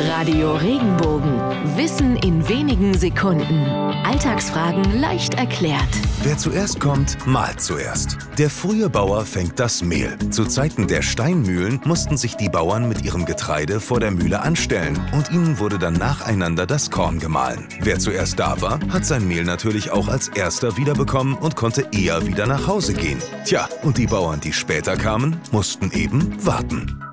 Radio Regenbogen. Wissen in wenigen Sekunden. Alltagsfragen leicht erklärt. Wer zuerst kommt, malt zuerst. Der frühe Bauer fängt das Mehl. Zu Zeiten der Steinmühlen mussten sich die Bauern mit ihrem Getreide vor der Mühle anstellen und ihnen wurde dann nacheinander das Korn gemahlen. Wer zuerst da war, hat sein Mehl natürlich auch als erster wiederbekommen und konnte eher wieder nach Hause gehen. Tja, und die Bauern, die später kamen, mussten eben warten.